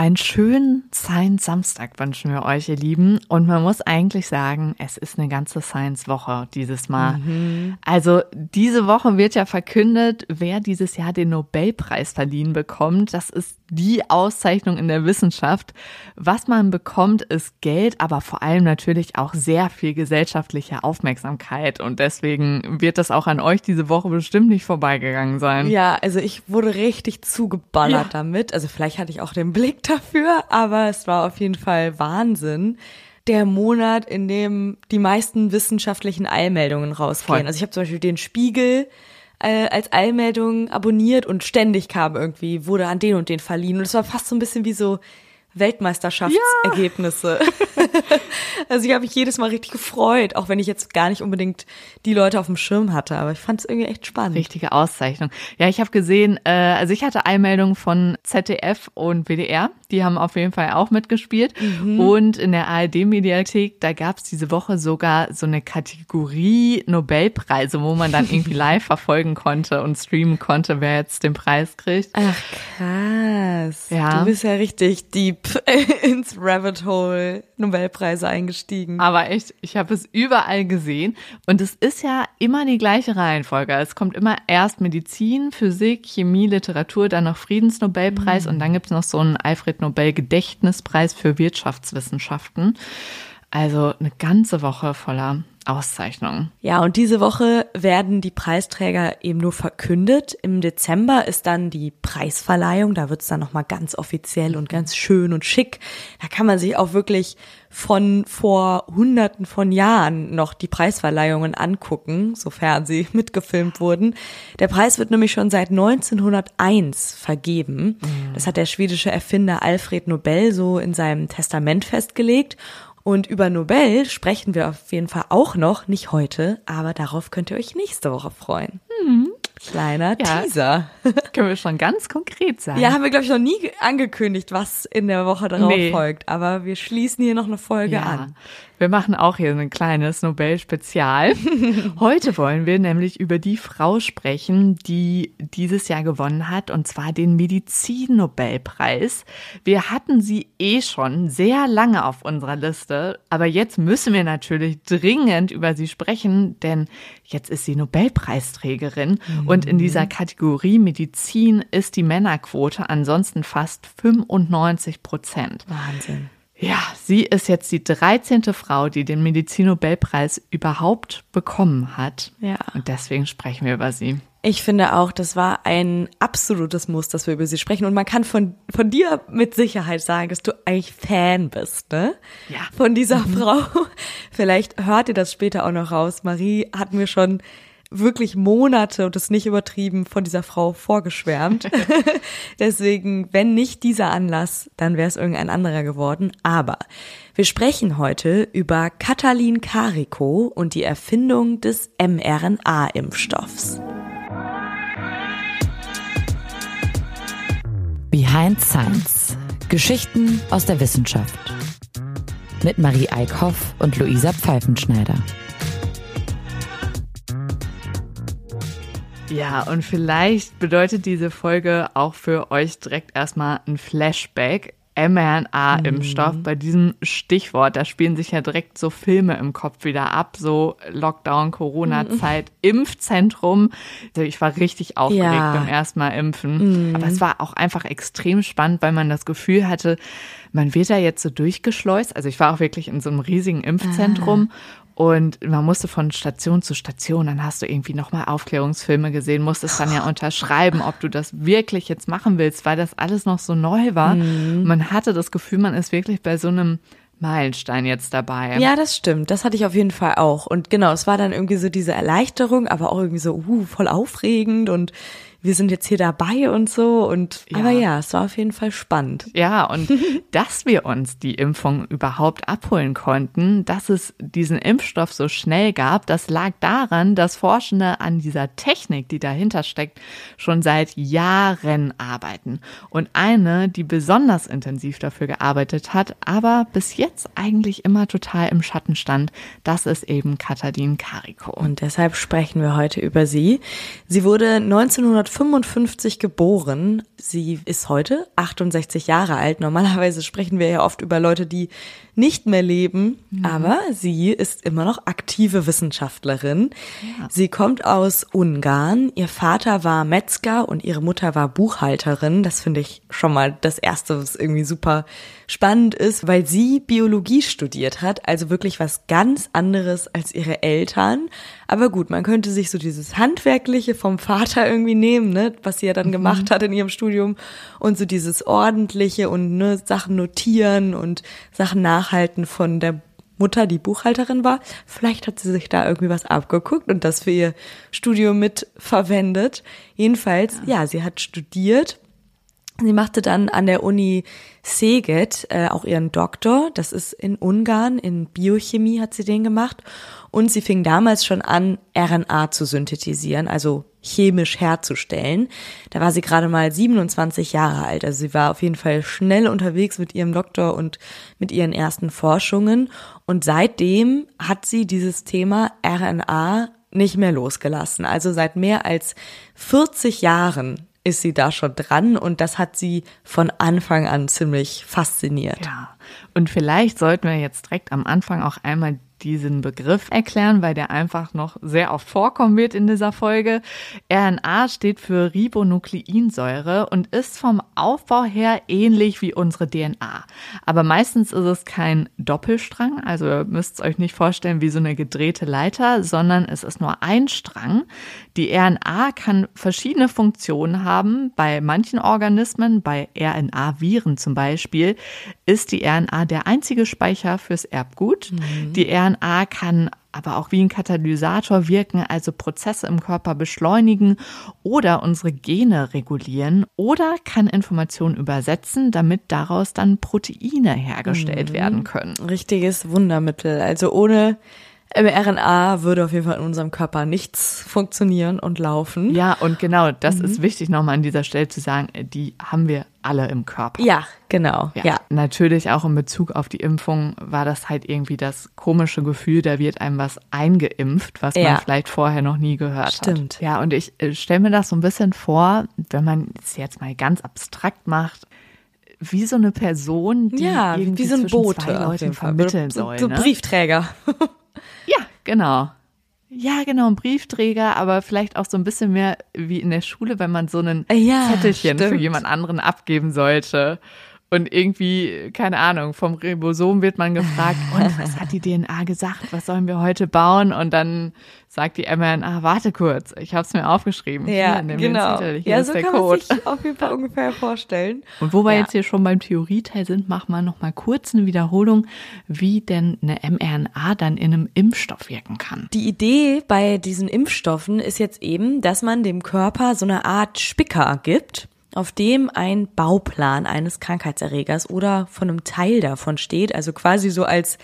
Einen schönen Science Samstag wünschen wir euch, ihr Lieben. Und man muss eigentlich sagen, es ist eine ganze Science Woche dieses Mal. Mhm. Also diese Woche wird ja verkündet, wer dieses Jahr den Nobelpreis verliehen bekommt. Das ist die Auszeichnung in der Wissenschaft. Was man bekommt, ist Geld, aber vor allem natürlich auch sehr viel gesellschaftliche Aufmerksamkeit. Und deswegen wird das auch an euch diese Woche bestimmt nicht vorbeigegangen sein. Ja, also ich wurde richtig zugeballert ja. damit. Also vielleicht hatte ich auch den Blick dafür, aber es war auf jeden Fall Wahnsinn der Monat, in dem die meisten wissenschaftlichen Eilmeldungen rausgehen. Also ich habe zum Beispiel den Spiegel äh, als Eilmeldung abonniert und ständig kam irgendwie, wurde an den und den verliehen. Und es war fast so ein bisschen wie so Weltmeisterschaftsergebnisse. Ja. also ich habe mich jedes Mal richtig gefreut, auch wenn ich jetzt gar nicht unbedingt die Leute auf dem Schirm hatte, aber ich fand es irgendwie echt spannend. Richtige Auszeichnung. Ja, ich habe gesehen, äh, also ich hatte Einmeldungen von ZDF und WDR, die haben auf jeden Fall auch mitgespielt. Mhm. Und in der ARD-Mediathek, da gab es diese Woche sogar so eine Kategorie Nobelpreise, wo man dann irgendwie live verfolgen konnte und streamen konnte, wer jetzt den Preis kriegt. Ach krass. Ja. Du bist ja richtig deep ins Rabbit Hole Nobelpreise eingestiegen. Aber echt, ich habe es überall gesehen und es ist ja immer die gleiche Reihenfolge. Es kommt immer erst Medizin, Physik, Chemie, Literatur, dann noch Friedensnobelpreis mhm. und dann gibt es noch so einen Alfred Nobel Gedächtnispreis für Wirtschaftswissenschaften. Also eine ganze Woche voller Auszeichnungen. Ja, und diese Woche werden die Preisträger eben nur verkündet. Im Dezember ist dann die Preisverleihung. Da wird's dann nochmal ganz offiziell und ganz schön und schick. Da kann man sich auch wirklich von vor hunderten von Jahren noch die Preisverleihungen angucken, sofern sie mitgefilmt wurden. Der Preis wird nämlich schon seit 1901 vergeben. Mhm. Das hat der schwedische Erfinder Alfred Nobel so in seinem Testament festgelegt. Und über Nobel sprechen wir auf jeden Fall auch noch, nicht heute, aber darauf könnt ihr euch nächste Woche freuen. Mhm. Kleiner ja, Teaser. Können wir schon ganz konkret sagen. Ja, haben wir, glaube ich, noch nie angekündigt, was in der Woche darauf nee. folgt. Aber wir schließen hier noch eine Folge ja. an. Wir machen auch hier ein kleines Nobel-Spezial. Heute wollen wir nämlich über die Frau sprechen, die dieses Jahr gewonnen hat, und zwar den Medizin-Nobelpreis. Wir hatten sie eh schon sehr lange auf unserer Liste, aber jetzt müssen wir natürlich dringend über sie sprechen, denn jetzt ist sie Nobelpreisträgerin mhm. und in dieser Kategorie Medizin ist die Männerquote ansonsten fast 95 Prozent. Wahnsinn. Ja, sie ist jetzt die 13. Frau, die den Medizinnobelpreis überhaupt bekommen hat. Ja. Und deswegen sprechen wir über sie. Ich finde auch, das war ein absolutes Muss, dass wir über sie sprechen. Und man kann von, von dir mit Sicherheit sagen, dass du eigentlich Fan bist, ne? Ja. Von dieser mhm. Frau. Vielleicht hört ihr das später auch noch raus. Marie hat mir schon wirklich Monate, und das ist nicht übertrieben, von dieser Frau vorgeschwärmt. Deswegen, wenn nicht dieser Anlass, dann wäre es irgendein anderer geworden. Aber wir sprechen heute über Katalin Kariko und die Erfindung des mRNA-Impfstoffs. Behind Science. Geschichten aus der Wissenschaft. Mit Marie Eickhoff und Luisa Pfeifenschneider. Ja, und vielleicht bedeutet diese Folge auch für euch direkt erstmal ein Flashback. mRNA-Impfstoff. Mhm. Bei diesem Stichwort, da spielen sich ja direkt so Filme im Kopf wieder ab, so Lockdown, Corona-Zeit, mhm. Impfzentrum. Also ich war richtig aufgeregt ja. beim ersten Mal impfen. Mhm. Aber es war auch einfach extrem spannend, weil man das Gefühl hatte, man wird da jetzt so durchgeschleust. Also ich war auch wirklich in so einem riesigen Impfzentrum. Ah. Und man musste von Station zu Station, dann hast du irgendwie nochmal Aufklärungsfilme gesehen, musstest dann ja unterschreiben, ob du das wirklich jetzt machen willst, weil das alles noch so neu war. Mhm. Man hatte das Gefühl, man ist wirklich bei so einem Meilenstein jetzt dabei. Ja, das stimmt. Das hatte ich auf jeden Fall auch. Und genau, es war dann irgendwie so diese Erleichterung, aber auch irgendwie so, uh, voll aufregend und wir sind jetzt hier dabei und so. Und ja. aber ja, es war auf jeden Fall spannend. Ja, und dass wir uns die Impfung überhaupt abholen konnten, dass es diesen Impfstoff so schnell gab, das lag daran, dass Forschende an dieser Technik, die dahinter steckt, schon seit Jahren arbeiten. Und eine, die besonders intensiv dafür gearbeitet hat, aber bis jetzt eigentlich immer total im Schatten stand, das ist eben Katadin Kariko. Und deshalb sprechen wir heute über sie. Sie wurde 1900 1955 geboren. Sie ist heute 68 Jahre alt. Normalerweise sprechen wir ja oft über Leute, die nicht mehr leben, mhm. aber sie ist immer noch aktive Wissenschaftlerin. Ja. Sie kommt aus Ungarn. Ihr Vater war Metzger und ihre Mutter war Buchhalterin. Das finde ich schon mal das Erste, was irgendwie super spannend ist, weil sie Biologie studiert hat, also wirklich was ganz anderes als ihre Eltern. Aber gut, man könnte sich so dieses Handwerkliche vom Vater irgendwie nehmen, ne, was sie ja dann mhm. gemacht hat in ihrem Studium und so dieses Ordentliche und ne, Sachen notieren und Sachen nachhalten von der Mutter, die Buchhalterin war. Vielleicht hat sie sich da irgendwie was abgeguckt und das für ihr Studium mit verwendet. Jedenfalls, ja, ja sie hat studiert Sie machte dann an der Uni Szeged äh, auch ihren Doktor. Das ist in Ungarn, in Biochemie hat sie den gemacht. Und sie fing damals schon an, RNA zu synthetisieren, also chemisch herzustellen. Da war sie gerade mal 27 Jahre alt. Also sie war auf jeden Fall schnell unterwegs mit ihrem Doktor und mit ihren ersten Forschungen. Und seitdem hat sie dieses Thema RNA nicht mehr losgelassen. Also seit mehr als 40 Jahren ist sie da schon dran und das hat sie von Anfang an ziemlich fasziniert. Ja, und vielleicht sollten wir jetzt direkt am Anfang auch einmal diesen Begriff erklären, weil der einfach noch sehr oft vorkommen wird in dieser Folge. RNA steht für Ribonukleinsäure und ist vom Aufbau her ähnlich wie unsere DNA. Aber meistens ist es kein Doppelstrang, also ihr müsst es euch nicht vorstellen wie so eine gedrehte Leiter, sondern es ist nur ein Strang. Die RNA kann verschiedene Funktionen haben. Bei manchen Organismen, bei RNA-Viren zum Beispiel, ist die RNA der einzige Speicher fürs Erbgut. Mhm. Die RNA RNA kann aber auch wie ein Katalysator wirken, also Prozesse im Körper beschleunigen oder unsere Gene regulieren oder kann Informationen übersetzen, damit daraus dann Proteine hergestellt mhm. werden können. Richtiges Wundermittel. Also ohne mRNA würde auf jeden Fall in unserem Körper nichts funktionieren und laufen. Ja, und genau, das mhm. ist wichtig nochmal an dieser Stelle zu sagen, die haben wir alle im Körper. Ja, genau. Ja, ja. Natürlich auch in Bezug auf die Impfung war das halt irgendwie das komische Gefühl, da wird einem was eingeimpft, was ja. man vielleicht vorher noch nie gehört Stimmt. hat. Stimmt. Ja, und ich äh, stelle mir das so ein bisschen vor, wenn man es jetzt mal ganz abstrakt macht, wie so eine Person, die ja, irgendwie wie so ein Bote zwei Leuten vermitteln soll. So, so ne? Briefträger. Genau. Ja, genau, ein Briefträger, aber vielleicht auch so ein bisschen mehr wie in der Schule, wenn man so ein ja, Zettelchen stimmt. für jemand anderen abgeben sollte. Und irgendwie, keine Ahnung, vom Ribosom wird man gefragt, und was hat die DNA gesagt? Was sollen wir heute bauen? Und dann sagt die mRNA, warte kurz, ich habe es mir aufgeschrieben. Ja, hier, genau. Hier ja, so kann Code. man sich auf jeden Fall ungefähr vorstellen. Und wo wir ja. jetzt hier schon beim Theorieteil sind, machen wir noch mal kurz eine Wiederholung, wie denn eine mRNA dann in einem Impfstoff wirken kann. Die Idee bei diesen Impfstoffen ist jetzt eben, dass man dem Körper so eine Art Spicker gibt auf dem ein Bauplan eines Krankheitserregers oder von einem Teil davon steht, also quasi so als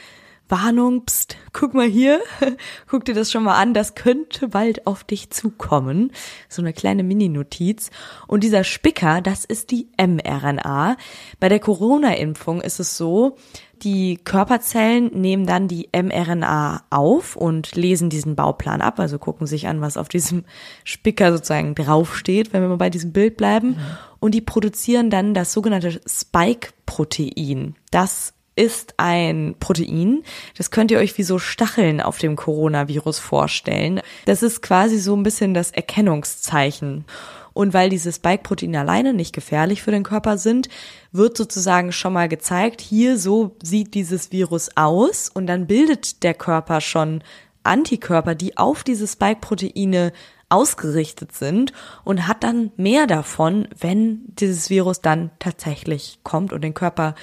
Warnung, pst, guck mal hier, guck dir das schon mal an, das könnte bald auf dich zukommen. So eine kleine Mini-Notiz. Und dieser Spicker, das ist die mRNA. Bei der Corona-Impfung ist es so, die Körperzellen nehmen dann die mRNA auf und lesen diesen Bauplan ab, also gucken sich an, was auf diesem Spicker sozusagen draufsteht, wenn wir mal bei diesem Bild bleiben. Mhm. Und die produzieren dann das sogenannte Spike-Protein. Das ist ein Protein. Das könnt ihr euch wie so Stacheln auf dem Coronavirus vorstellen. Das ist quasi so ein bisschen das Erkennungszeichen. Und weil diese Spike-Proteine alleine nicht gefährlich für den Körper sind, wird sozusagen schon mal gezeigt, hier so sieht dieses Virus aus und dann bildet der Körper schon Antikörper, die auf diese Spike-Proteine ausgerichtet sind und hat dann mehr davon, wenn dieses Virus dann tatsächlich kommt und den Körper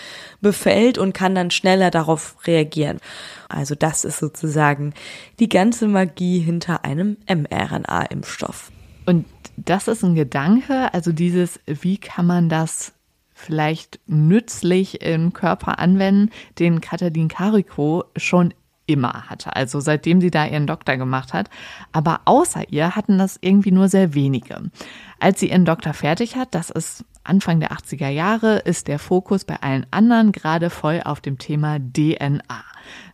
befällt und kann dann schneller darauf reagieren. Also das ist sozusagen die ganze Magie hinter einem mRNA-Impfstoff. Und das ist ein Gedanke, also dieses, wie kann man das vielleicht nützlich im Körper anwenden, den Katalin Carico schon immer hatte, also seitdem sie da ihren Doktor gemacht hat. Aber außer ihr hatten das irgendwie nur sehr wenige. Als sie ihren Doktor fertig hat, das ist Anfang der 80er Jahre ist der Fokus bei allen anderen gerade voll auf dem Thema DNA.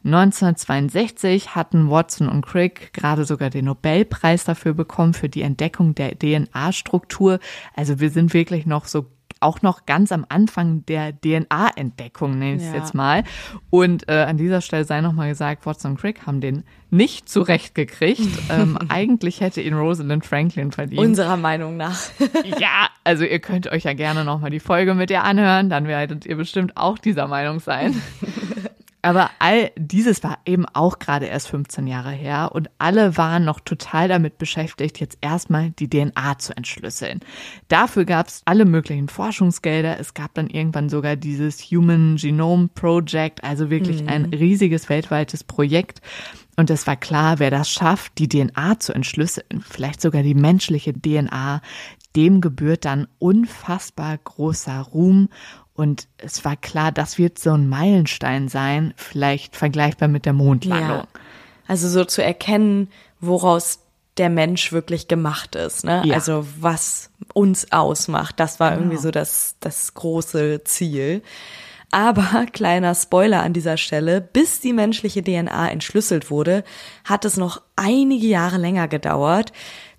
1962 hatten Watson und Crick gerade sogar den Nobelpreis dafür bekommen für die Entdeckung der DNA-Struktur. Also wir sind wirklich noch so auch noch ganz am Anfang der DNA-Entdeckung, nenne ich es ja. jetzt mal. Und äh, an dieser Stelle sei nochmal gesagt, Watson und Crick haben den nicht zurechtgekriegt. ähm, eigentlich hätte ihn Rosalind Franklin verdient. Unserer Meinung nach. ja, also ihr könnt euch ja gerne nochmal die Folge mit ihr anhören, dann werdet ihr bestimmt auch dieser Meinung sein. Aber all dieses war eben auch gerade erst 15 Jahre her und alle waren noch total damit beschäftigt, jetzt erstmal die DNA zu entschlüsseln. Dafür gab es alle möglichen Forschungsgelder. Es gab dann irgendwann sogar dieses Human Genome Project, also wirklich mhm. ein riesiges weltweites Projekt. Und es war klar, wer das schafft, die DNA zu entschlüsseln, vielleicht sogar die menschliche DNA, dem gebührt dann unfassbar großer Ruhm und es war klar, das wird so ein Meilenstein sein, vielleicht vergleichbar mit der Mondlandung. Ja. Also so zu erkennen, woraus der Mensch wirklich gemacht ist, ne? Ja. Also was uns ausmacht, das war irgendwie genau. so das, das große Ziel. Aber kleiner Spoiler an dieser Stelle, bis die menschliche DNA entschlüsselt wurde, hat es noch einige Jahre länger gedauert.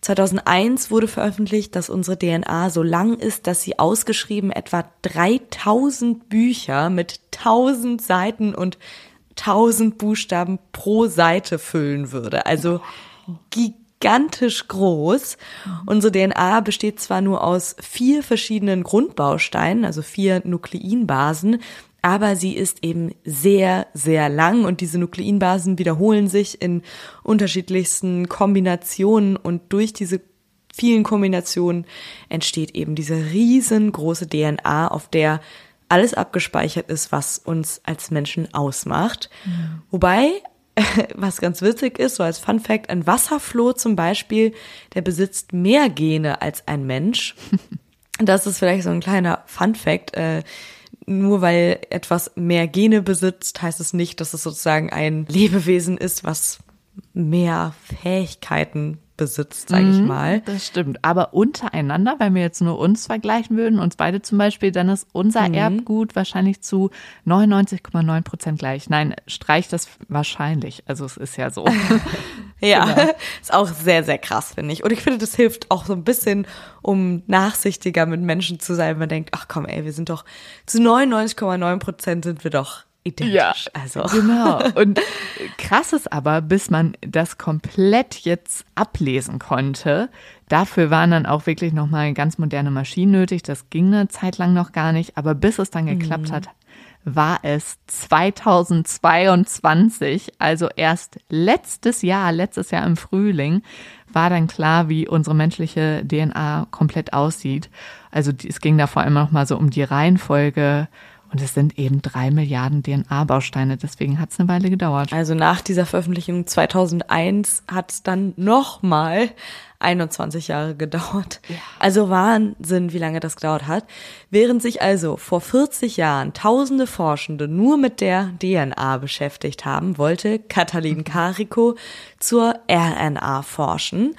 2001 wurde veröffentlicht, dass unsere DNA so lang ist, dass sie ausgeschrieben etwa 3000 Bücher mit 1000 Seiten und 1000 Buchstaben pro Seite füllen würde. Also gigantisch groß. Unsere DNA besteht zwar nur aus vier verschiedenen Grundbausteinen, also vier Nukleinbasen, aber sie ist eben sehr, sehr lang und diese Nukleinbasen wiederholen sich in unterschiedlichsten Kombinationen und durch diese vielen Kombinationen entsteht eben diese riesengroße DNA, auf der alles abgespeichert ist, was uns als Menschen ausmacht. Mhm. Wobei, was ganz witzig ist, so als Fun Fact, ein Wasserfloh zum Beispiel, der besitzt mehr Gene als ein Mensch. Das ist vielleicht so ein kleiner Fun Fact. Äh, nur weil etwas mehr Gene besitzt, heißt es nicht, dass es sozusagen ein Lebewesen ist, was mehr Fähigkeiten besitzt, sage ich mhm, mal. Das stimmt. Aber untereinander, wenn wir jetzt nur uns vergleichen würden, uns beide zum Beispiel, dann ist unser mhm. Erbgut wahrscheinlich zu 99,9 Prozent gleich. Nein, streich das wahrscheinlich. Also es ist ja so. ja, genau. ist auch sehr, sehr krass, finde ich. Und ich finde, das hilft auch so ein bisschen, um nachsichtiger mit Menschen zu sein. Man denkt, ach komm, ey, wir sind doch zu 99,9 Prozent sind wir doch identisch. Ja, also. genau. Und krass ist aber, bis man das komplett jetzt ablesen konnte, dafür waren dann auch wirklich nochmal ganz moderne Maschinen nötig. Das ging eine Zeit lang noch gar nicht, aber bis es dann geklappt mhm. hat, war es 2022, also erst letztes Jahr, letztes Jahr im Frühling, war dann klar, wie unsere menschliche DNA komplett aussieht. Also es ging da vor allem noch mal so um die Reihenfolge und es sind eben drei Milliarden DNA-Bausteine. Deswegen hat es eine Weile gedauert. Also nach dieser Veröffentlichung 2001 hat es dann nochmal 21 Jahre gedauert. Ja. Also Wahnsinn, wie lange das gedauert hat. Während sich also vor 40 Jahren tausende Forschende nur mit der DNA beschäftigt haben, wollte Katalin Carico zur RNA forschen.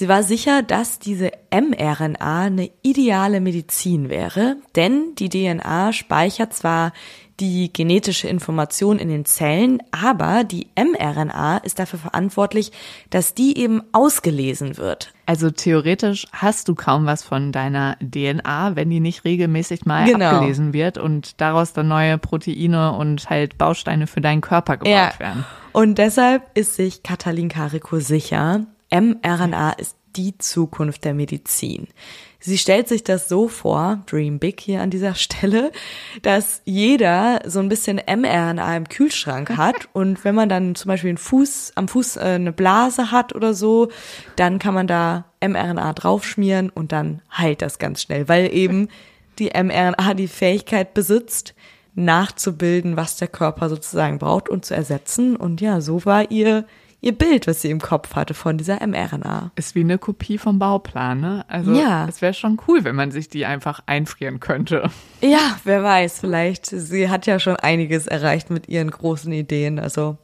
Sie war sicher, dass diese mRNA eine ideale Medizin wäre, denn die DNA speichert zwar die genetische Information in den Zellen, aber die mRNA ist dafür verantwortlich, dass die eben ausgelesen wird. Also theoretisch hast du kaum was von deiner DNA, wenn die nicht regelmäßig mal genau. abgelesen wird und daraus dann neue Proteine und halt Bausteine für deinen Körper gebaut ja. werden. Und deshalb ist sich Katalin Kariko sicher, mRNA ist die Zukunft der Medizin. Sie stellt sich das so vor, Dream Big hier an dieser Stelle, dass jeder so ein bisschen mRNA im Kühlschrank hat und wenn man dann zum Beispiel einen Fuß, am Fuß äh, eine Blase hat oder so, dann kann man da mRNA draufschmieren und dann heilt das ganz schnell, weil eben die mRNA die Fähigkeit besitzt, nachzubilden, was der Körper sozusagen braucht und zu ersetzen. Und ja, so war ihr ihr Bild, was sie im Kopf hatte von dieser mRNA. Ist wie eine Kopie vom Bauplan, ne? Also ja. es wäre schon cool, wenn man sich die einfach einfrieren könnte. Ja, wer weiß, vielleicht. Sie hat ja schon einiges erreicht mit ihren großen Ideen. Also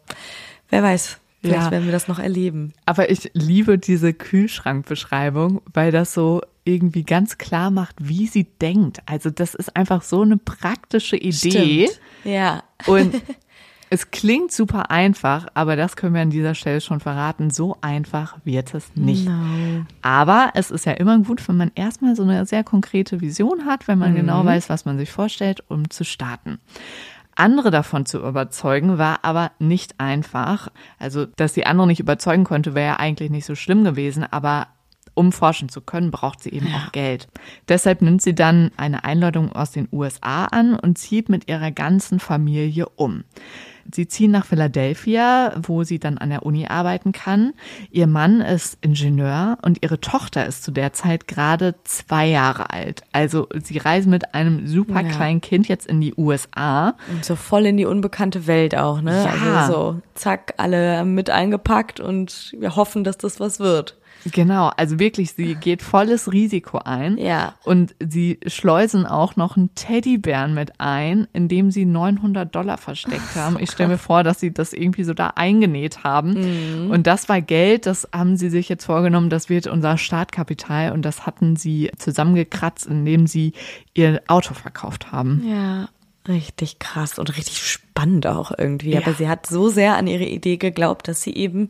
wer weiß. Vielleicht ja. werden wir das noch erleben. Aber ich liebe diese Kühlschrankbeschreibung, weil das so irgendwie ganz klar macht, wie sie denkt. Also das ist einfach so eine praktische Idee. Stimmt. Ja. Und es klingt super einfach, aber das können wir an dieser Stelle schon verraten. So einfach wird es nicht. No. Aber es ist ja immer gut, wenn man erstmal so eine sehr konkrete Vision hat, wenn man Mhm. genau weiß, was man sich vorstellt, um zu starten. Andere davon zu überzeugen war aber nicht einfach. Also, dass sie andere nicht überzeugen konnte, wäre ja eigentlich nicht so schlimm gewesen, aber um forschen zu können, braucht sie eben auch Geld. Deshalb nimmt sie dann eine Einladung aus den USA an und zieht mit ihrer ganzen Familie um. Sie ziehen nach Philadelphia, wo sie dann an der Uni arbeiten kann. Ihr Mann ist Ingenieur und ihre Tochter ist zu der Zeit gerade zwei Jahre alt. Also sie reisen mit einem super Ja. kleinen Kind jetzt in die USA. Und so voll in die unbekannte Welt auch, ne? Ja. Also so, zack, alle mit eingepackt und wir hoffen, dass das was wird. Genau, also wirklich, sie geht volles Risiko ein. Ja. Und sie schleusen auch noch einen Teddybären mit ein, in dem sie 900 Dollar versteckt haben. Ich stelle mir vor, dass sie das irgendwie so da eingenäht haben. Und das war Geld, das haben sie sich jetzt vorgenommen, das wird unser Startkapital. Und das hatten sie zusammengekratzt, indem sie ihr Auto verkauft haben. Ja. Richtig krass und richtig spannend auch irgendwie. Ja. Aber sie hat so sehr an ihre Idee geglaubt, dass sie eben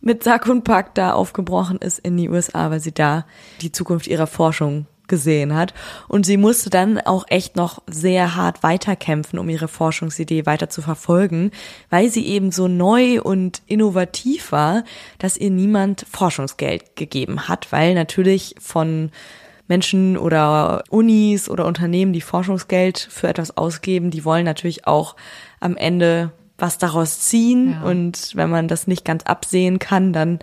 mit Sack und Pack da aufgebrochen ist in die USA, weil sie da die Zukunft ihrer Forschung gesehen hat. Und sie musste dann auch echt noch sehr hart weiterkämpfen, um ihre Forschungsidee weiter zu verfolgen, weil sie eben so neu und innovativ war, dass ihr niemand Forschungsgeld gegeben hat, weil natürlich von Menschen oder Unis oder Unternehmen, die Forschungsgeld für etwas ausgeben, die wollen natürlich auch am Ende was daraus ziehen. Ja. Und wenn man das nicht ganz absehen kann, dann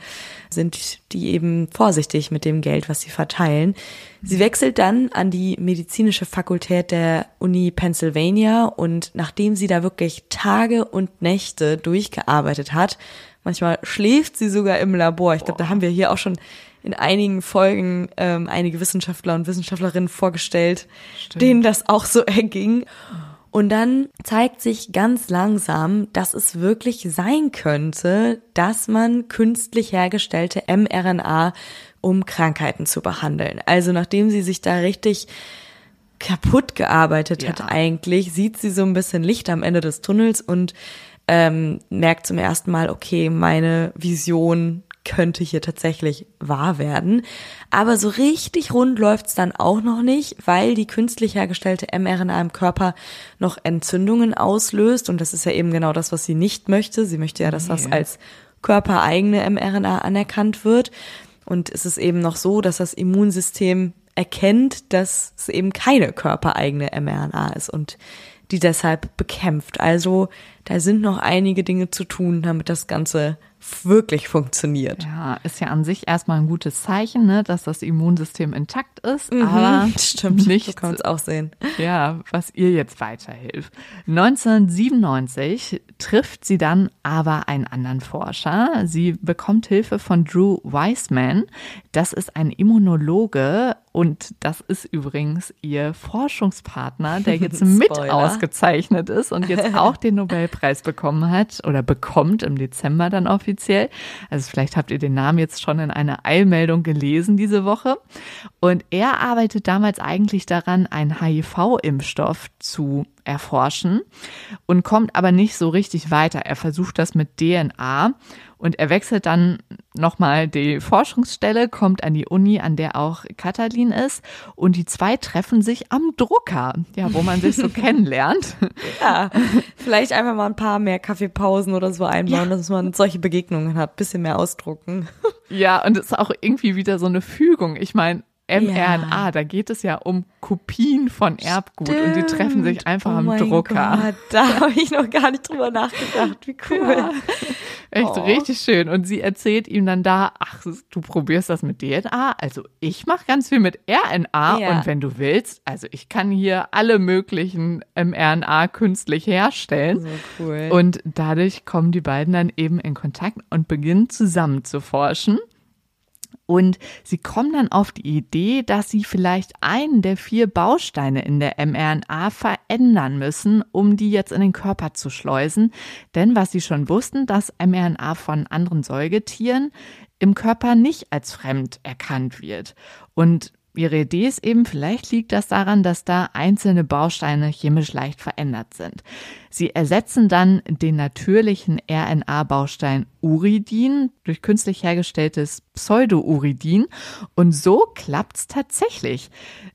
sind die eben vorsichtig mit dem Geld, was sie verteilen. Sie wechselt dann an die medizinische Fakultät der Uni Pennsylvania und nachdem sie da wirklich Tage und Nächte durchgearbeitet hat, manchmal schläft sie sogar im Labor. Ich glaube, da haben wir hier auch schon in einigen Folgen ähm, einige Wissenschaftler und Wissenschaftlerinnen vorgestellt, denen das auch so erging. Und dann zeigt sich ganz langsam, dass es wirklich sein könnte, dass man künstlich hergestellte mRNA, um Krankheiten zu behandeln. Also nachdem sie sich da richtig kaputt gearbeitet Ja. hat eigentlich, sieht sie so ein bisschen Licht am Ende des Tunnels und ähm, merkt zum ersten Mal, okay, meine Vision könnte hier tatsächlich wahr werden. Aber so richtig rund läuft's dann auch noch nicht, weil die künstlich hergestellte mRNA im Körper noch Entzündungen auslöst. Und das ist ja eben genau das, was sie nicht möchte. Sie möchte ja, dass das Nee. als körpereigene mRNA anerkannt wird. Und es ist eben noch so, dass das Immunsystem erkennt, dass es eben keine körpereigene mRNA ist und die deshalb bekämpft. Also da sind noch einige Dinge zu tun, damit das Ganze wirklich funktioniert. Ja, ist ja an sich erstmal ein gutes Zeichen, ne, dass das Immunsystem intakt ist, aber Stimmt, so nicht kann man es auch sehen. Ja, was ihr jetzt weiterhilft. 1997 trifft sie dann aber einen anderen Forscher. Sie bekommt Hilfe von Drew Weissman. Das ist ein Immunologe und das ist übrigens ihr Forschungspartner, der jetzt mit ausgezeichnet ist und jetzt auch den Nobelpreis bekommen hat oder bekommt im Dezember dann offiziell. Also vielleicht habt ihr den Namen jetzt schon in einer Eilmeldung gelesen diese Woche. Und er arbeitet damals eigentlich daran, einen HIV-Impfstoff zu erforschen und kommt aber nicht so richtig weiter. Er versucht das mit DNA und er wechselt dann nochmal die Forschungsstelle, kommt an die Uni, an der auch Katalin ist und die zwei treffen sich am Drucker, ja, wo man sich so kennenlernt. Ja, vielleicht einfach mal ein paar mehr Kaffeepausen oder so einbauen, dass man solche Begegnungen hat, bisschen mehr ausdrucken. Ja, und es ist auch irgendwie wieder so eine Fügung. Ich meine, mRNA, Ja. da geht es ja um Kopien von Erbgut und die treffen sich Stimmt. einfach oh am Drucker. Gott, da habe ich noch gar nicht drüber nachgedacht. Wie cool. Ja. Echt Oh. richtig schön. Und sie erzählt ihm dann da, ach, du probierst das mit DNA. Also ich mache ganz viel mit RNA Ja. und wenn du willst, also ich kann hier alle möglichen mRNA künstlich herstellen. So cool. Und dadurch kommen die beiden dann eben in Kontakt und beginnen zusammen zu forschen. Und sie kommen dann auf die Idee, dass sie vielleicht einen der vier Bausteine in der mRNA verändern müssen, um die jetzt in den Körper zu schleusen. Denn was sie schon wussten, dass mRNA von anderen Säugetieren im Körper nicht als fremd erkannt wird. Und ihre Idee ist eben, vielleicht liegt das daran, dass da einzelne Bausteine chemisch leicht verändert sind. Sie ersetzen dann den natürlichen RNA-Baustein Uridin durch künstlich hergestelltes Pseudouridin und so klappt's tatsächlich.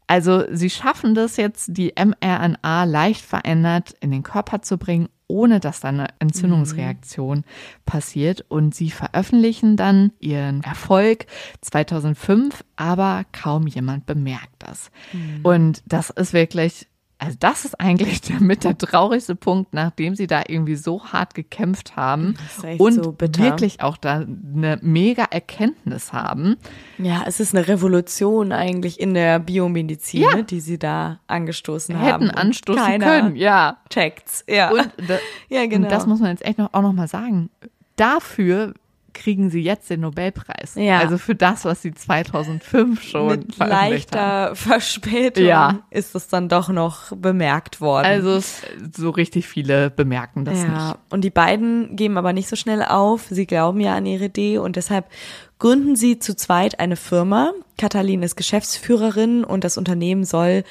Also sie schaffen das jetzt, die mRNA leicht verändert in den Körper zu bringen, ohne dass da eine Entzündungsreaktion mhm. passiert. Und sie veröffentlichen dann ihren Erfolg 2005, aber kaum jemand bemerkt das. Mhm. Und das ist wirklich also das ist eigentlich mit der traurigste Punkt, nachdem sie da irgendwie so hart gekämpft haben und so wirklich auch da eine mega Erkenntnis haben. Ja, es ist eine Revolution eigentlich in der Biomedizin, ja. Ne, die sie da angestoßen Hätten haben. Hätten anstoßen können, ja. Checkt's, ja. Und, da, ja, genau. Und das muss man jetzt echt noch, auch noch mal sagen. Dafür kriegen sie jetzt den Nobelpreis. Ja. Also für das, was sie 2005 schon Mit leichter haben. Verspätung ja. ist es dann doch noch bemerkt worden. Also so richtig viele bemerken das ja. nicht. Und die beiden geben aber nicht so schnell auf. Sie glauben ja an ihre Idee und deshalb gründen sie zu zweit eine Firma. Katalin ist Geschäftsführerin und das Unternehmen soll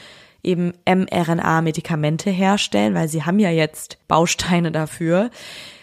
eben mRNA-Medikamente herstellen, weil sie haben ja jetzt Bausteine dafür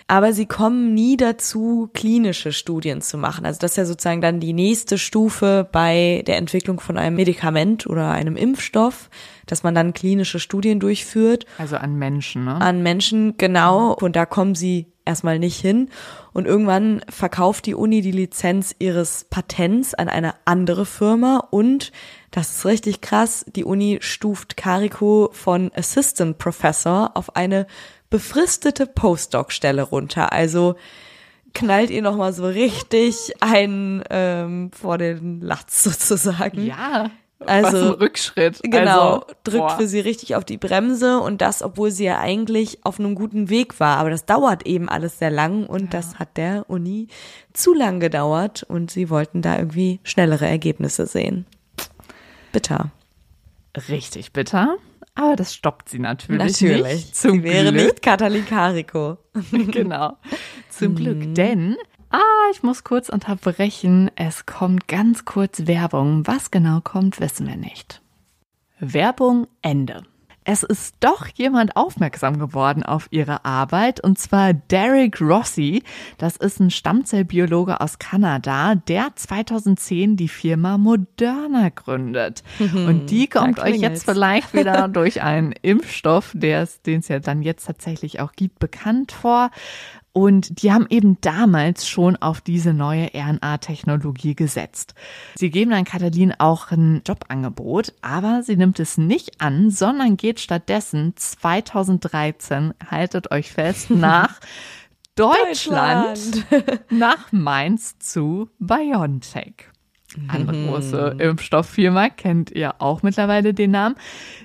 aber sie kommen nie dazu, klinische Studien zu machen. Also das ist ja sozusagen dann die nächste Stufe bei der Entwicklung von einem Medikament oder einem Impfstoff, dass man dann klinische Studien durchführt. Also an Menschen, ne? An Menschen, genau. Und da kommen sie erstmal nicht hin. Und irgendwann verkauft die Uni die Lizenz ihres Patents an eine andere Firma und das ist richtig krass. Die Uni stuft Carico von Assistant Professor auf eine befristete Postdoc-Stelle runter. Also knallt ihr nochmal so richtig ein ähm, vor den Latz sozusagen. Ja. Also Rückschritt. Genau, also, drückt boah. für sie richtig auf die Bremse und das, obwohl sie ja eigentlich auf einem guten Weg war. Aber das dauert eben alles sehr lang und ja. das hat der Uni zu lang gedauert und sie wollten da irgendwie schnellere Ergebnisse sehen. Bitter. Richtig bitter. Aber das stoppt sie natürlich, natürlich. nicht. Zum sie wäre Glück. nicht Katalin Carico. genau. Zum Glück. Mhm. Denn, ah, ich muss kurz unterbrechen. Es kommt ganz kurz Werbung. Was genau kommt, wissen wir nicht. Werbung Ende es ist doch jemand aufmerksam geworden auf ihre Arbeit und zwar Derek Rossi. Das ist ein Stammzellbiologe aus Kanada, der 2010 die Firma Moderna gründet. und die kommt euch jetzt vielleicht wieder durch einen Impfstoff, den es ja dann jetzt tatsächlich auch gibt, bekannt vor. Und die haben eben damals schon auf diese neue RNA-Technologie gesetzt. Sie geben dann Katalin auch ein Jobangebot, aber sie nimmt es nicht an, sondern geht stattdessen 2013, haltet euch fest, nach Deutschland, Deutschland. nach Mainz zu BioNTech. Andere mhm. große Impfstofffirma kennt ihr auch mittlerweile den Namen.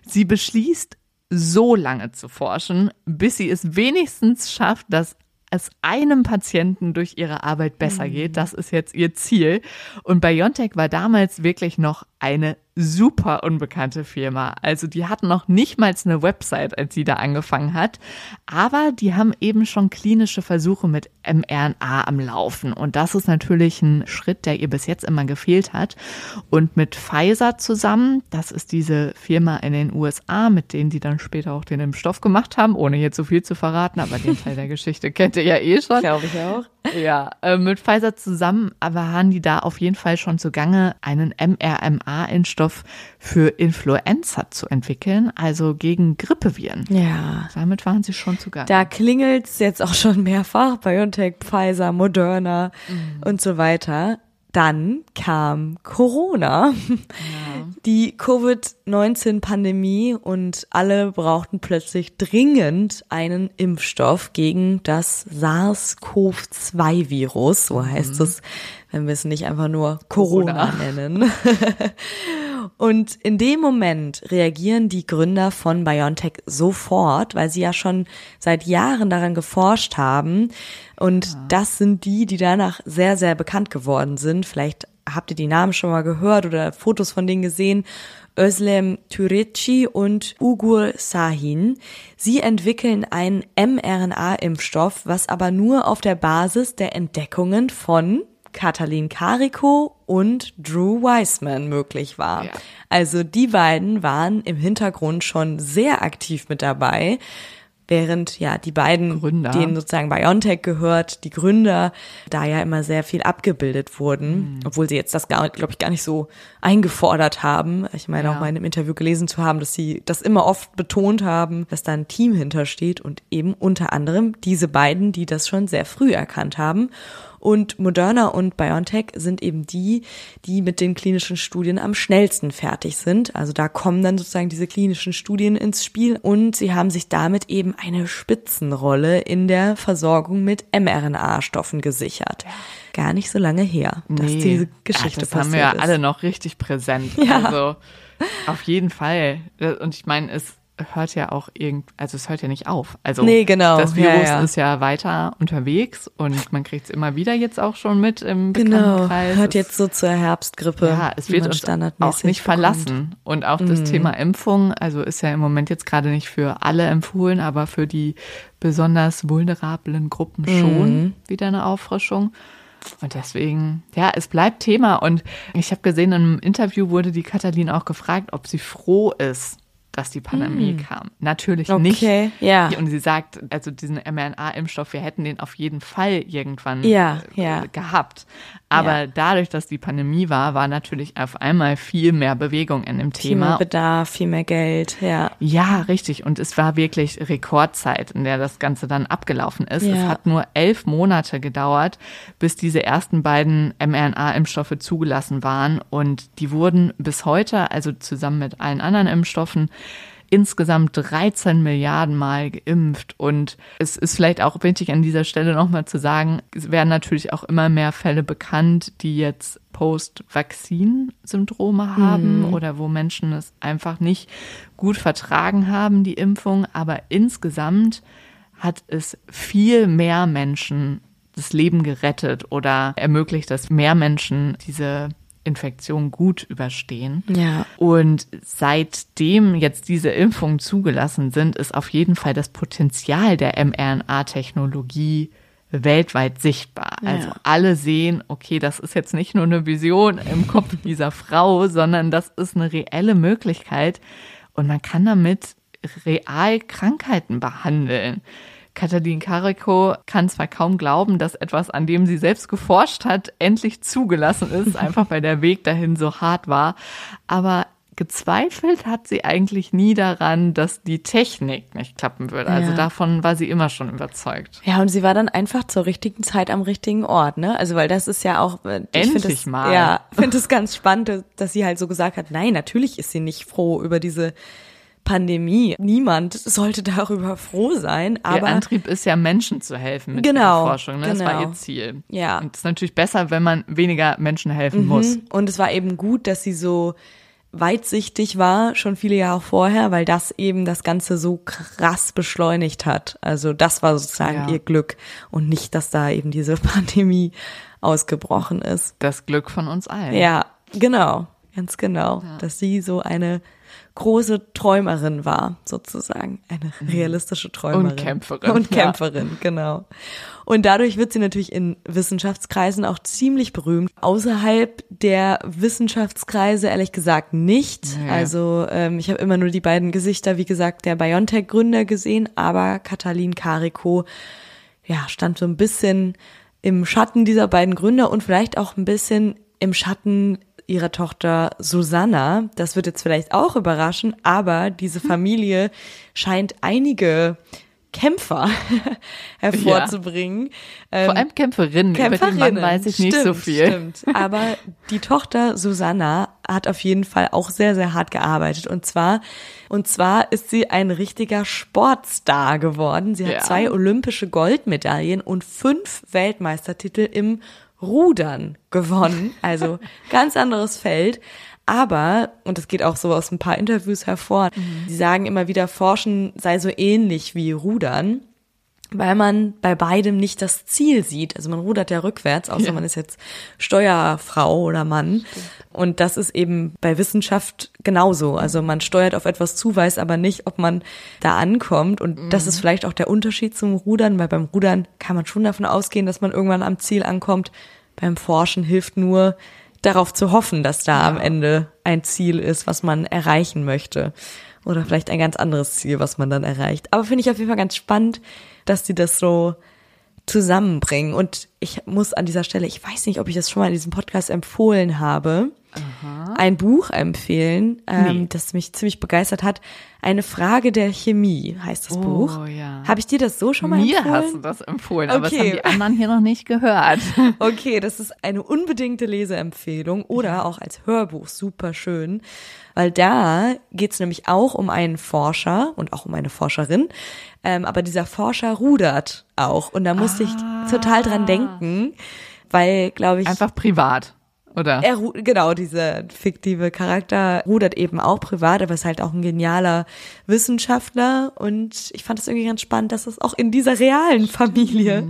Sie beschließt, so lange zu forschen, bis sie es wenigstens schafft, das es einem Patienten durch ihre Arbeit besser geht. Mhm. Das ist jetzt ihr Ziel. Und BioNTech war damals wirklich noch eine super unbekannte Firma. Also die hatten noch nicht mal eine Website, als sie da angefangen hat. Aber die haben eben schon klinische Versuche mit mRNA am Laufen. Und das ist natürlich ein Schritt, der ihr bis jetzt immer gefehlt hat. Und mit Pfizer zusammen, das ist diese Firma in den USA, mit denen die dann später auch den Impfstoff gemacht haben, ohne hier zu viel zu verraten, aber den Teil der Geschichte kennt ihr ja eh schon. Glaube ich auch. Ja, äh, mit Pfizer zusammen, aber haben die da auf jeden Fall schon zugange, einen mRNA-Impfstoff für Influenza zu entwickeln, also gegen Grippeviren. Ja. Damit waren sie schon zugange. Da klingelt's jetzt auch schon mehrfach, BioNTech, Pfizer, Moderna mhm. und so weiter. Dann kam Corona, ja. die Covid-19-Pandemie und alle brauchten plötzlich dringend einen Impfstoff gegen das SARS-CoV-2-Virus, so heißt mhm. es, wenn wir es nicht einfach nur Corona, Corona. nennen. Und in dem Moment reagieren die Gründer von BioNTech sofort, weil sie ja schon seit Jahren daran geforscht haben. Und ja. das sind die, die danach sehr, sehr bekannt geworden sind. Vielleicht habt ihr die Namen schon mal gehört oder Fotos von denen gesehen. Özlem Türeci und Ugur Sahin. Sie entwickeln einen mRNA-Impfstoff, was aber nur auf der Basis der Entdeckungen von Katalin Kariko und Drew Weissman möglich war. Ja. Also die beiden waren im Hintergrund schon sehr aktiv mit dabei während ja die beiden, Gründer. denen sozusagen BioNTech gehört, die Gründer, da ja immer sehr viel abgebildet wurden, Mhm. obwohl sie jetzt das, glaube ich, gar nicht so eingefordert haben. Ich meine Ja. auch mal in einem Interview gelesen zu haben, dass sie das immer oft betont haben, dass da ein Team hintersteht und eben unter anderem diese beiden, die das schon sehr früh erkannt haben. Und Moderna und BioNTech sind eben die, die mit den klinischen Studien am schnellsten fertig sind. Also da kommen dann sozusagen diese klinischen Studien ins Spiel und sie haben sich damit eben eine Spitzenrolle in der Versorgung mit mRNA-Stoffen gesichert. Gar nicht so lange her, dass Nee. diese Geschichte ja, das passiert haben wir ja ist. alle noch richtig präsent. Ja. Also auf jeden Fall. Und ich meine, es hört ja auch irgend, also es hört ja nicht auf. Also Nee, genau. das Ja, Virus ja. ist ja weiter unterwegs und man kriegt es immer wieder jetzt auch schon mit im Genau, Bekanntenkreis. hört Es- jetzt so zur Herbstgrippe. ja, es wird uns auch nicht bekommt. Mhm. verlassen. Und auch das Thema Impfung, also ist ja im Moment jetzt gerade nicht für alle empfohlen, aber für die besonders vulnerablen Gruppen Mhm. schon wieder eine Auffrischung. Und deswegen, ja, es bleibt Thema. Und ich habe gesehen, im Interview wurde die Katalin auch gefragt, ob sie froh ist, dass die Pandemie kam. Natürlich nicht. Okay, ja. Und sie sagt, also diesen mRNA-Impfstoff, wir hätten den auf jeden Fall irgendwann Ja, äh, ja. gehabt. Aber Ja. dadurch, dass die Pandemie war, war natürlich auf einmal viel mehr Bewegung in dem Viel mehr Thema. Bedarf, viel mehr Geld, ja. Ja, richtig. Und es war wirklich Rekordzeit, in der das Ganze dann abgelaufen ist. Ja. Es hat nur elf Monate gedauert, bis diese ersten beiden mRNA-Impfstoffe zugelassen waren. Und die wurden bis heute, also zusammen mit allen anderen Impfstoffen, insgesamt 13 Milliarden Mal geimpft. Und es ist vielleicht auch wichtig an dieser Stelle nochmal zu sagen, es werden natürlich auch immer mehr Fälle bekannt, die jetzt Post-Vaccine-Syndrome haben oder wo Menschen es einfach nicht gut vertragen haben, die Impfung. Aber insgesamt hat es viel mehr Menschen das Leben gerettet oder ermöglicht, dass mehr Menschen diese Infektion gut überstehen. Ja. Und seitdem jetzt diese Impfungen zugelassen sind, ist auf jeden Fall das Potenzial der mRNA-Technologie weltweit sichtbar. Also alle sehen, okay, das ist jetzt nicht nur eine Vision im Kopf dieser Frau, sondern das ist eine reelle Möglichkeit und man kann damit real Krankheiten behandeln. Katalin Kariko kann zwar kaum glauben, dass etwas, an dem sie selbst geforscht hat, endlich zugelassen ist, einfach weil der Weg dahin so hart war. Aber gezweifelt hat sie eigentlich nie daran, dass die Technik nicht klappen würde. Also Ja. davon war sie immer schon überzeugt. Ja, und sie war dann einfach zur richtigen Zeit am richtigen Ort, ne? Also, weil das ist ja auch, äh, Endlich das, mal. Ja, finde es ganz spannend, dass sie halt so gesagt hat, nein, natürlich ist sie nicht froh über diese Pandemie. Niemand sollte darüber froh sein, Ihr aber Antrieb ist ja, Menschen zu helfen mit Genau, der Forschung. Ne? Das war genau. ihr Ziel. Ja. Und es ist natürlich besser, wenn man weniger Menschen helfen muss. Mhm. Und es war eben gut, dass sie so weitsichtig war, schon viele Jahre vorher, weil das eben das Ganze so krass beschleunigt hat. Also das war sozusagen Ja. ihr Glück und nicht, dass da eben diese Pandemie ausgebrochen ist. Das Glück von uns allen. Ja, genau, ganz genau, dass sie so eine große Träumerin war, sozusagen. Eine realistische Träumerin. Mhm. Und Kämpferin, Und ja. Kämpferin, genau. Und dadurch wird sie natürlich in Wissenschaftskreisen auch ziemlich berühmt. Außerhalb der Wissenschaftskreise ehrlich gesagt nicht. Nee. Also ähm, ich habe immer nur die beiden Gesichter, wie gesagt, der BioNTech-Gründer gesehen, aber Katalin Kariko, ja, stand so ein bisschen im Schatten dieser beiden Gründer und vielleicht auch ein bisschen im Schatten ihrer Tochter Susanna. Das wird jetzt vielleicht auch überraschen, aber diese Familie scheint einige Kämpfer hervorzubringen. Ähm, Vor allem Kämpferinnen. Über den Mann Kämpferinnen. weiß ich nicht stimmt, so viel. Stimmt. Aber die Tochter Susanna hat auf jeden Fall auch sehr, sehr hart gearbeitet. Und zwar, und zwar ist sie ein richtiger Sportstar geworden. Sie hat Ja. zwei olympische Goldmedaillen und fünf Weltmeistertitel im Rudern gewonnen. Also ganz anderes Feld. Aber, und das geht auch so aus ein paar Interviews hervor, sie sagen immer wieder, Forschen sei so ähnlich wie Rudern weil man bei beidem nicht das Ziel sieht. Also man rudert ja rückwärts, außer Ja. man ist jetzt Steuerfrau oder Mann. Und das ist eben bei Wissenschaft genauso. Also man steuert auf etwas zu, weiß aber nicht, ob man da ankommt. Und das ist vielleicht auch der Unterschied zum Rudern, weil beim Rudern kann man schon davon ausgehen, dass man irgendwann am Ziel ankommt. beim Forschen hilft nur, darauf zu hoffen, dass da ja. am Ende ein Ziel ist, was man erreichen möchte. Oder vielleicht ein ganz anderes Ziel, was man dann erreicht. Aber finde ich auf jeden Fall ganz spannend, dass die das so zusammenbringen. Und ich muss an dieser Stelle, ich weiß nicht, ob ich das schon mal in diesem Podcast empfohlen habe, Aha. ein Buch empfehlen, ähm, nee. das mich ziemlich begeistert hat. Eine Frage der Chemie heißt das oh, Buch. Ja. Habe ich dir das so schon mal Mir empfohlen? Mir hast du das empfohlen, okay. aber das haben die anderen hier noch nicht gehört. Okay, das ist eine unbedingte Leseempfehlung oder auch als Hörbuch super schön, weil da geht's nämlich auch um einen Forscher und auch um eine Forscherin, ähm, aber dieser Forscher rudert auch und da musste ah. ich total dran denken, weil glaube ich einfach privat. Oder? Er, genau, dieser fiktive Charakter rudert eben auch privat, aber ist halt auch ein genialer Wissenschaftler. Und ich fand es irgendwie ganz spannend, dass es auch in dieser realen Familie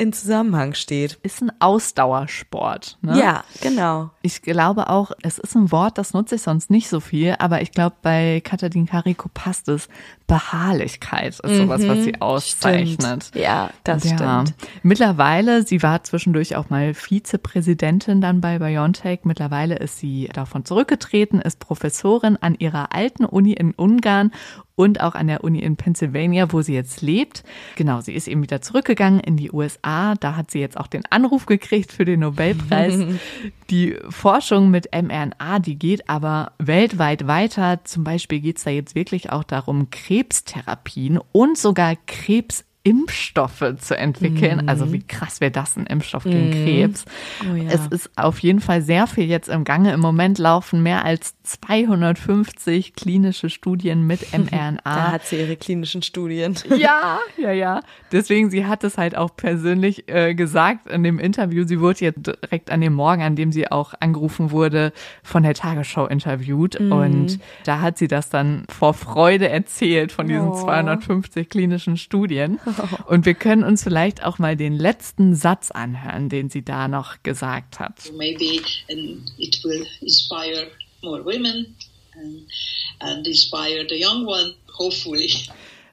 in Zusammenhang steht. Ist ein Ausdauersport. Ne? Ja, genau. Ich glaube auch, es ist ein Wort, das nutze ich sonst nicht so viel, aber ich glaube, bei Katadin Kariko passt es. Beharrlichkeit ist sowas, was sie mhm, auszeichnet. Stimmt. Ja, das ja. stimmt. Mittlerweile, sie war zwischendurch auch mal Vizepräsidentin dann bei BioNTech. Mittlerweile ist sie davon zurückgetreten, ist Professorin an ihrer alten Uni in Ungarn und auch an der Uni in Pennsylvania, wo sie jetzt lebt. Genau, sie ist eben wieder zurückgegangen in die USA. Da hat sie jetzt auch den Anruf gekriegt für den Nobelpreis. die Forschung mit mRNA, die geht aber weltweit weiter. Zum Beispiel geht es da jetzt wirklich auch darum, Krebstherapien und sogar Krebs Impfstoffe zu entwickeln. Mhm. Also wie krass wäre das, ein Impfstoff gegen mhm. Krebs. Oh ja. Es ist auf jeden Fall sehr viel jetzt im Gange. Im Moment laufen mehr als 250 klinische Studien mit mRNA. Da hat sie ihre klinischen Studien. Ja, ja, ja. Deswegen, sie hat es halt auch persönlich äh, gesagt in dem Interview. Sie wurde jetzt direkt an dem Morgen, an dem sie auch angerufen wurde, von der Tagesschau interviewt. Mhm. Und da hat sie das dann vor Freude erzählt von diesen oh. 250 klinischen Studien. Und wir können uns vielleicht auch mal den letzten Satz anhören, den sie da noch gesagt hat. Maybe it will inspire more women and, and inspire the young one, hopefully.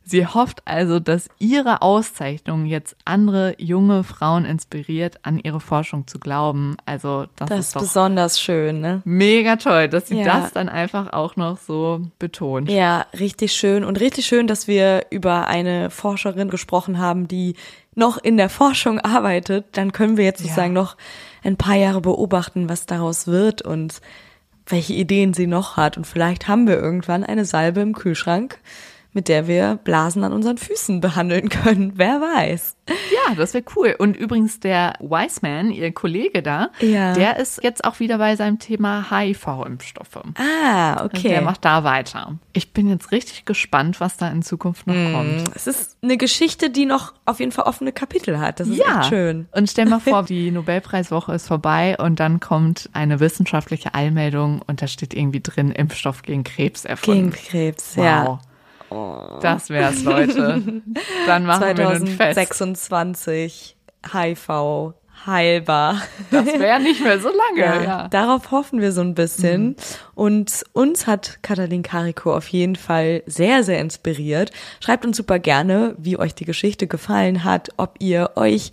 Sie hofft also, dass ihre Auszeichnung jetzt andere junge Frauen inspiriert, an ihre Forschung zu glauben. Also das, das ist doch besonders schön, ne? Mega toll, dass sie ja. das dann einfach auch noch so betont. Ja, richtig schön und richtig schön, dass wir über eine Forscherin gesprochen haben, die noch in der Forschung arbeitet. Dann können wir jetzt sozusagen ja. noch ein paar Jahre beobachten, was daraus wird und welche Ideen sie noch hat. Und vielleicht haben wir irgendwann eine Salbe im Kühlschrank mit der wir Blasen an unseren Füßen behandeln können. Wer weiß. Ja, das wäre cool. Und übrigens der Wiseman, ihr Kollege da, ja. der ist jetzt auch wieder bei seinem Thema HIV-Impfstoffe. Ah, okay. Also der macht da weiter. Ich bin jetzt richtig gespannt, was da in Zukunft noch mm, kommt. Es ist eine Geschichte, die noch auf jeden Fall offene Kapitel hat. Das ist ja. echt schön. Und stell mal vor, die Nobelpreiswoche ist vorbei und dann kommt eine wissenschaftliche Allmeldung und da steht irgendwie drin Impfstoff gegen Krebs erfunden. Gegen Krebs, wow. ja. Oh. Das wär's, Leute. Dann machen 2026 wir ein Fest. 2026 HIV heilbar. Das wäre nicht mehr so lange. Ja, ja, Darauf hoffen wir so ein bisschen. Mhm. Und uns hat Katalin Kariko auf jeden Fall sehr, sehr inspiriert. Schreibt uns super gerne, wie euch die Geschichte gefallen hat, ob ihr euch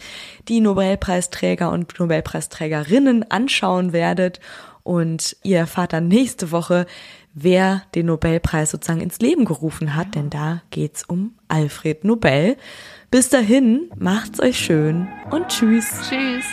die Nobelpreisträger und Nobelpreisträgerinnen anschauen werdet. Und ihr erfahrt dann nächste Woche, wer den Nobelpreis sozusagen ins Leben gerufen hat, denn da geht's um Alfred Nobel. Bis dahin, macht's euch schön und tschüss. Tschüss.